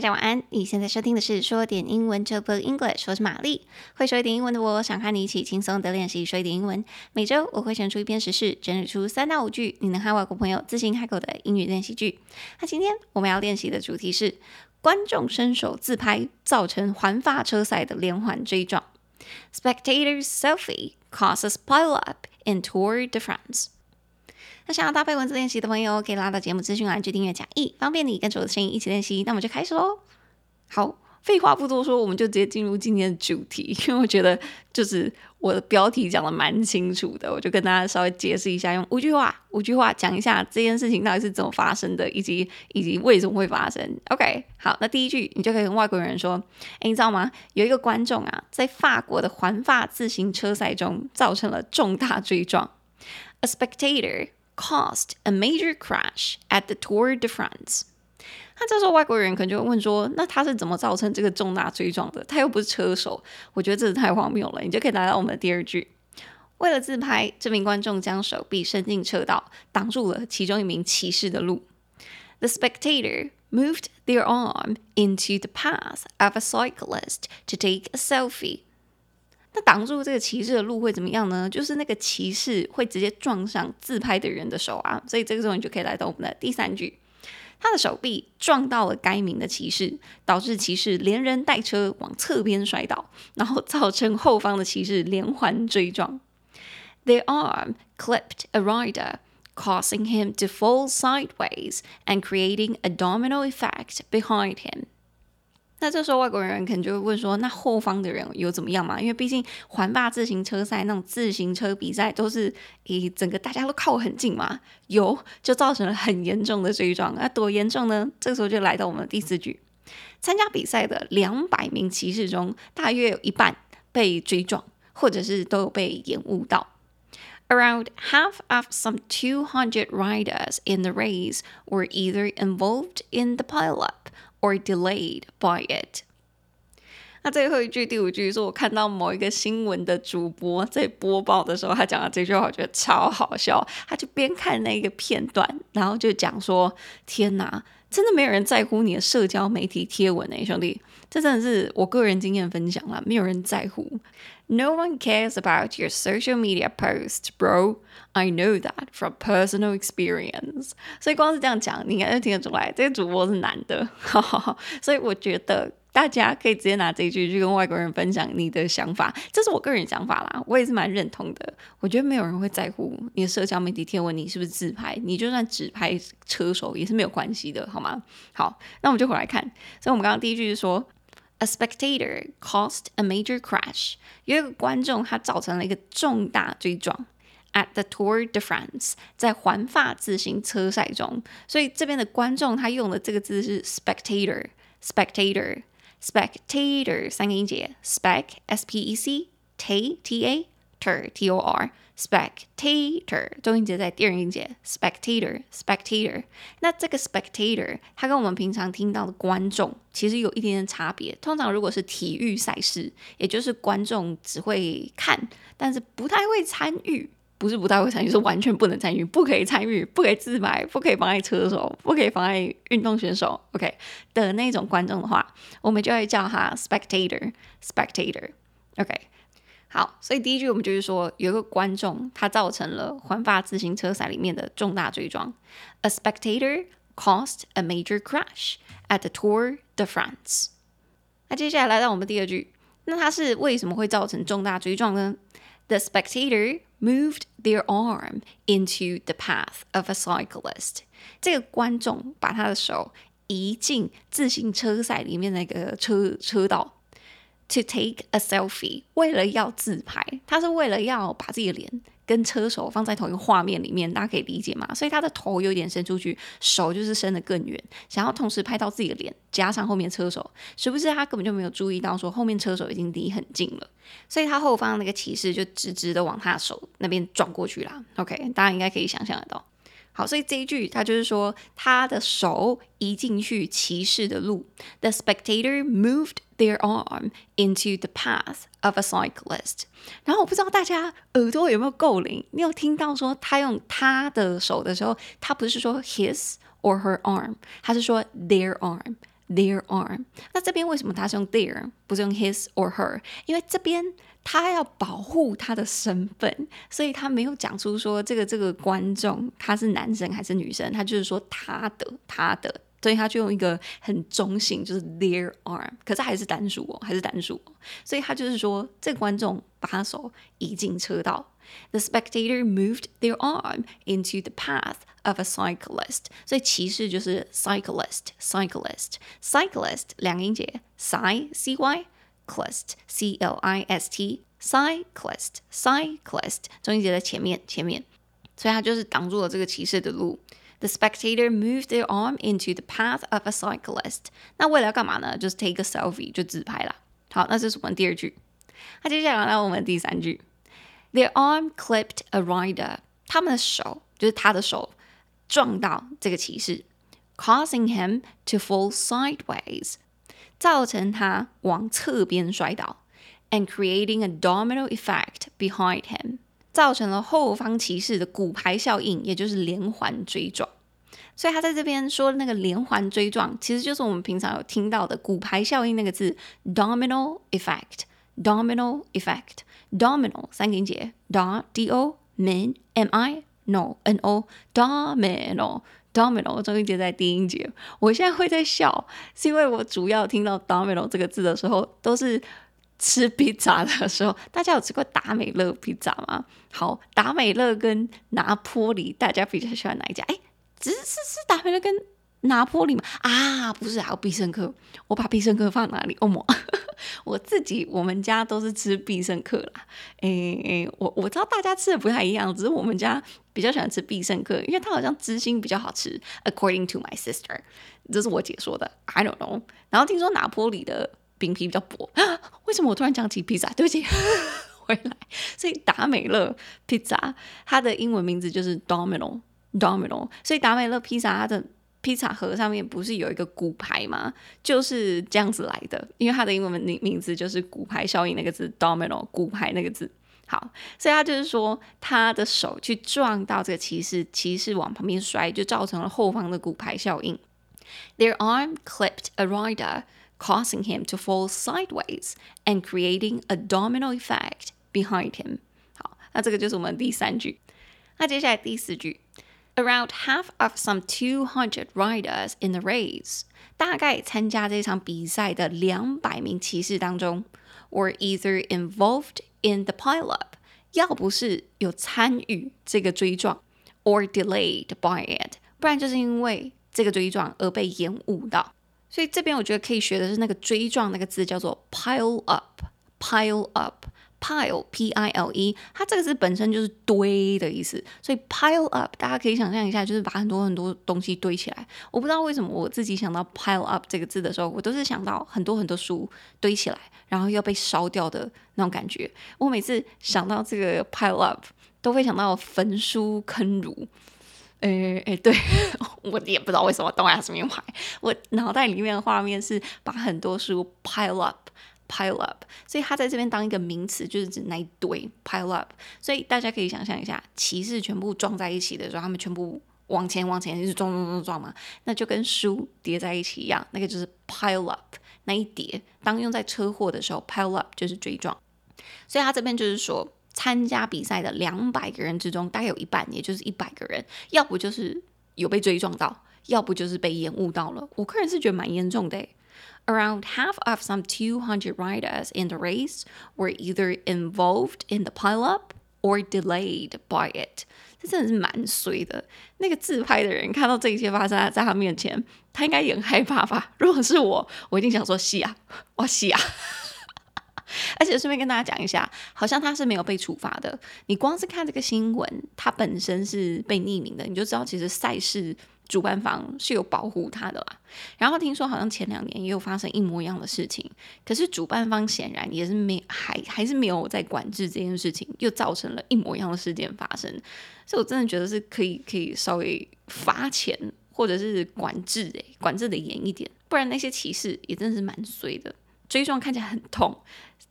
大家晚安。你现在收听的是说点英文这波 English，我是玛丽。会说一点英文的我，想和你一起轻松的练习说一点英文。每周我会选出一篇时事，整理出三到五句你能和外国朋友自行开口的英语练习句。那今天我们要练习的主题是观众伸手自拍，造成环法车赛的连环追撞。Spectators selfie causes pileup in Tour de France。那想要搭配文字练习的朋友，可以拉到节目资讯栏去订阅讲义，方便你跟着我的声音一起练习。那我们就开始喽。好，废话不多说，我们就直接进入今天的主题。因为我觉得就是我的标题讲的蛮清楚的，我就跟大家稍微解释一下，用五句话，五句话讲一下这件事情到底是怎么发生的，以及以及为什么会发生。OK，好，那第一句你就可以跟外国人说：“哎，你知道吗？有一个观众啊，在法国的环法自行车赛中造成了重大追撞。” A spectator caused a major crash at the Tour de France。那这时候外国人可能就会问说：“那他是怎么造成这个重大追撞的？他又不是车手。”我觉得这是太荒谬了。你就可以来到我们的第二句：为了自拍，这名观众将手臂伸进车道，挡住了其中一名骑士的路。The spectator moved their arm into the path of a cyclist to take a selfie. 那挡住这个骑士的路会怎么样呢？就是那个骑士会直接撞上自拍的人的手啊，所以这个时候你就可以来到我们的第三句，他的手臂撞到了该名的骑士，导致骑士连人带车往侧边摔倒，然后造成后方的骑士连环追撞。Their arm clipped a rider, causing him to fall sideways and creating a domino effect behind him. 那这时候外国人可能就会问说：“那后方的人有怎么样嘛？因为毕竟环法自行车赛那种自行车比赛都是以整个大家都靠很近嘛，有就造成了很严重的追撞。那多严重呢？这个时候就来到我们第四句：参加比赛的两百名骑士中，大约有一半被追撞，或者是都有被延误到。Around half of some two hundred riders in the race were either involved in the pileup or delayed by it。那最后一句第五句是我看到某一个新闻的主播在播报的时候，他讲的这句话，我觉得超好笑。他就边看那个片段，然后就讲说：“天哪，真的没有人在乎你的社交媒体贴文呢，兄弟，这真的是我个人经验分享啦，没有人在乎。No one cares about your social media post, bro. I know that from personal experience。所以光是这样讲，你应该就听得出来，这个主播是男的。所以我觉得大家可以直接拿这一句去跟外国人分享你的想法，这是我个人想法啦，我也是蛮认同的。我觉得没有人会在乎你的社交媒体贴文，你是不是自拍，你就算只拍车手也是没有关系的，好吗？好，那我们就回来看。所以我们刚刚第一句是说。A spectator caused a major crash。有一个观众，他造成了一个重大追撞。At the Tour de France，在环法自行车赛中，所以这边的观众他用的这个字是 spectator，spectator，spectator 三个音节，spec，s-p-e-c，t-t-a，t-o-r。 Spectator，重音节在第二音节。Spectator，spectator。那这个 spectator，它跟我们平常听到的观众其实有一点点差别。通常如果是体育赛事，也就是观众只会看，但是不太会参与。不是不太会参与，是完全不能参与，不可以参与，不可以自拍，不可以妨碍车手，不可以妨碍运动选手。OK 的那种观众的话，我们就会叫他 spectator，spectator，OK。好，所以第一句我们就是说，有一个观众他造成了环法自行车赛里面的重大追撞。A spectator caused a major crash at the Tour de France。那接下来来到我们第二句，那他是为什么会造成重大追撞呢？The spectator moved their arm into the path of a cyclist。这个观众把他的手移进自行车赛里面那个车车道。To take a selfie，为了要自拍，他是为了要把自己的脸跟车手放在同一个画面里面，大家可以理解吗？所以他的头有点伸出去，手就是伸得更远，想要同时拍到自己的脸，加上后面车手，是不是他根本就没有注意到说后面车手已经离很近了，所以他后方那个骑士就直直的往他的手那边撞过去啦。OK，大家应该可以想象得到。好，所以这一句他就是说，他的手移进去骑士的路。The spectator moved their arm into the path of a cyclist。然后我不知道大家耳朵有没有够灵，你有听到说他用他的手的时候，他不是说 his or her arm，他是说 their arm。their arm。那这边为什么他是用 their，不是用 his or her？因为这边他要保护他的身份，所以他没有讲出说这个这个观众他是男生还是女生，他就是说他的他的。所以他就用一个很中性，就是 their arm，可是还是单数哦，还是单数哦。所以他就是说，这个观众把手移进车道。The spectator moved their arm into the path of a cyclist。所以骑士就是 cyclist，cyclist，cyclist 两个音节，cy c y clist c l i s t cyclist cyclist 中音节在前面前面，所以他就是挡住了这个骑士的路。The spectator moved their arm into the path of a cyclist。那为了要干嘛呢？就是 take a selfie，就自拍啦。好，那这是我们第二句。那接下来来我们第三句。Their arm clipped a rider。他们的手就是他的手撞到这个骑士，causing him to fall sideways，造成他往侧边摔倒，and creating a domino effect behind him。 造成了后方骑士的骨牌效应，也就是连环追撞。所以他在这边说那个连环追撞，其实就是我们平常有听到的骨牌效应那个字，domino effect，domino effect，domino 三个音节，do d o min m i no n o domino domino 中音节在低音节。我现在会在笑，是因为我主要听到 domino 这个字的时候都是。吃披萨的时候，大家有吃过达美乐披萨吗？好，达美乐跟拿坡里，大家比较喜欢哪一家？哎，只是是是达美乐跟拿坡里吗？啊，不是，还有必胜客。我把必胜客放哪里？哦莫，我自己我们家都是吃必胜客啦。哎哎，我我知道大家吃的不太一样，只是我们家比较喜欢吃必胜客，因为它好像芝心比较好吃。According to my sister，这是我姐说的，I don't know。然后听说拿坡里的。饼皮比较薄啊，为什么我突然讲起披萨？对不起，回来。所以达美乐披萨它的英文名字就是 Domino Domino。所以达美乐披萨它的披萨盒上面不是有一个骨牌吗？就是这样子来的，因为它的英文名名字就是骨牌效应那个字 Domino 骨牌那个字。好，所以他就是说他的手去撞到这个骑士，骑士往旁边摔，就造成了后方的骨牌效应。Their arm clipped a rider. causing him to fall sideways and creating a domino effect behind him。好，那这个就是我们第三句。那接下来第四句，Around half of some two hundred riders in the race，大概参加这场比赛的两百名骑士当中，were either involved in the pileup，要不是有参与这个追撞，or delayed by it，不然就是因为这个追撞而被延误到。 所以这边我觉得可以学的是那个锥状那个字叫做 pile up，pile up，pile p i l e，它这个字本身就是堆的意思。所以 pile up 大家可以想象一下，就是把很多很多东西堆起来。我不知道为什么我自己想到 pile up 这个字的时候，我都是想到很多很多书堆起来，然后要被烧掉的那种感觉。我每次想到这个 pile up，都会想到焚书坑儒。诶诶，对，我也不知道为什么东亚是名牌。我脑袋里面的画面是把很多书 pile up，pile up，所以它在这边当一个名词，就是指那一堆 pile up。所以大家可以想象一下，骑士全部撞在一起的时候，他们全部往前往前，就是撞撞撞撞嘛，那就跟书叠在一起一样，那个就是 pile up，那一叠。当用在车祸的时候，pile up 就是追撞。所以他这边就是说。参加比赛的两百个人之中，大概有一半，也就是一百个人，要不就是有被追撞到，要不就是被延误到了。我个人是觉得蛮严重的。Around half of some 200 riders in the race were either involved in the pileup or delayed by it。这真的是蛮衰的。那个自拍的人看到这一切发生在他面前，他应该也很害怕吧？如果是我，我一定想说：是啊，我，是啊。而且顺便跟大家讲一下，好像他是没有被处罚的。你光是看这个新闻，他本身是被匿名的，你就知道其实赛事主办方是有保护他的啦。然后听说好像前两年也有发生一模一样的事情，可是主办方显然也是没还还是没有在管制这件事情，又造成了一模一样的事件发生。所以我真的觉得是可以可以稍微罚钱或者是管制诶，管制的严一点，不然那些歧视也真的是蛮衰的。追撞看起来很痛，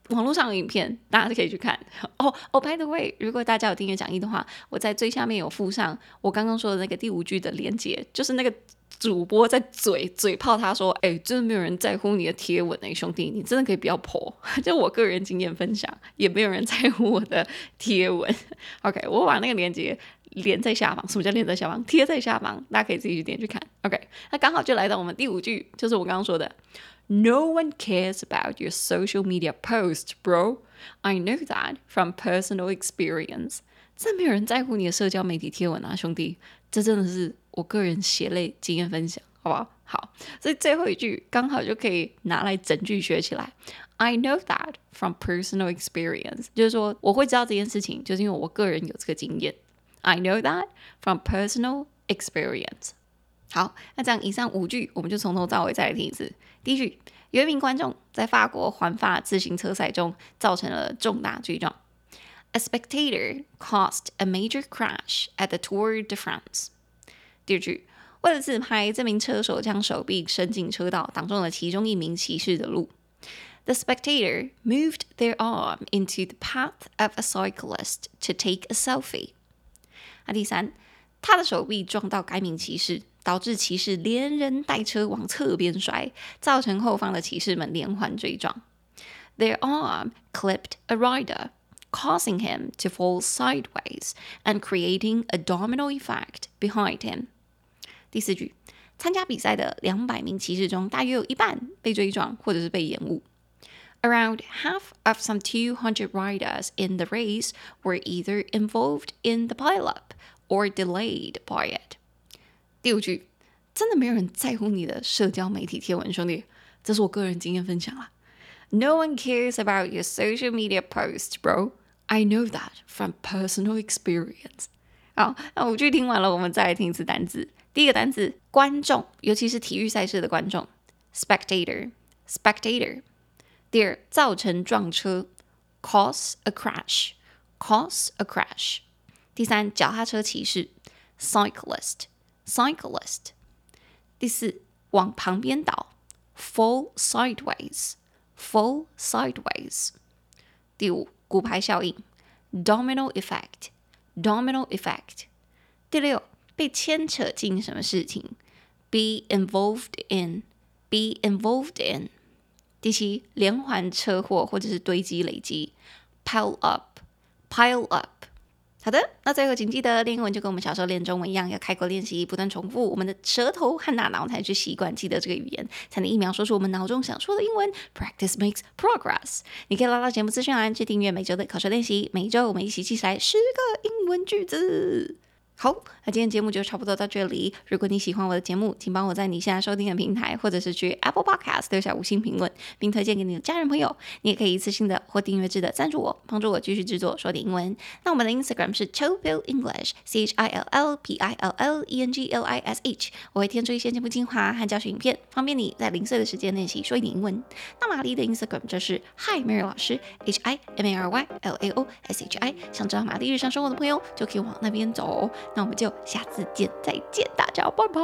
网络上有影片，大家可以去看。哦哦，by the way，如果大家有订阅讲义的话，我在最下面有附上我刚刚说的那个第五句的连接，就是那个主播在嘴嘴炮他说：“哎，真的没有人在乎你的贴文哎，兄弟，你真的可以不要 po。”就我个人经验分享，也没有人在乎我的贴文。OK，我把那个链接连在下方。什么叫连在下方？贴在下方，大家可以自己去点去看。OK，那刚好就来到我们第五句，就是我刚刚说的：“No one cares about your social media post, bro. I know that from personal experience.” 真没有人在乎你的社交媒体贴文啊，兄弟，这真的是我个人血泪经验分享，好不好？好，所以最后一句刚好就可以拿来整句学起来。I know that from personal experience，就是说我会知道这件事情，就是因为我个人有这个经验。I know that from personal experience。好，那这样以上五句，我们就从头到尾再来听一次。第一句，有一名观众在法国环法自行车赛中造成了重大追撞。A spectator caused a major crash at the Tour de France。第二句，为了自拍，这名车手将手臂伸进车道，挡住了其中一名骑士的路。The spectator moved their arm into the path of a cyclist to take a selfie。 第三，他的手臂撞到该名骑士，导致骑士连人带车往侧边摔，造成后方的骑士们连环追撞。Their arm clipped a rider。causing him to fall sideways and creating a domino effect behind him。第四句，参加比赛的两百名骑士中，大约有一半被追撞或者是被延误。Around half of some 200 riders in the race were either involved in the pileup or delayed by it。第五句，真的没有人在乎你的社交媒体贴文，兄弟，这是我个人经验分享啦。No one cares about your social media posts, bro. I know that from personal experience。好，那五句听完了，我们再来听一次单字。第一个单字，观众，尤其是体育赛事的观众，spectator，spectator。 第二，造成撞车，cause a crash，cause a crash。第三，脚踏车骑士，cyclist，cyclist。第四，往旁边倒，fall sideways，fall sideways。第五。骨牌效应，domino effect，domino effect。第六，被牵扯进什么事情，be involved in，be involved in。 第七，连环车祸或者是堆积累积，pile up，pile up。好的，那最后请记得练英文就跟我们小时候练中文一样，要开口练习，不断重复，我们的舌头和大脑才去习惯记得这个语言，才能一秒说出我们脑中想说的英文。Practice makes progress。你可以拉到节目资讯栏去订阅每周的考试练习，每一周我们一起记起来十个英文句子。好，那今天节目就差不多到这里。如果你喜欢我的节目，请帮我在你现在收听的平台，或者是去 Apple Podcast 留下五星评论，并推荐给你的家人朋友。你也可以一次性的或订阅制的赞助我，帮助我继续制作说点英文。那我们的 Instagram 是 Chill English，C H I L L P I L L E N G L I S H。我会添出一些节目精华和教学影片，方便你在零碎的时间练习说一点英文。那玛丽的 Instagram 就是 Hi Mary 老师，H I M A R Y L A O S H I。想知道玛丽日常生活的朋友，就可以往那边走。那我们就下次见再见大家拜拜。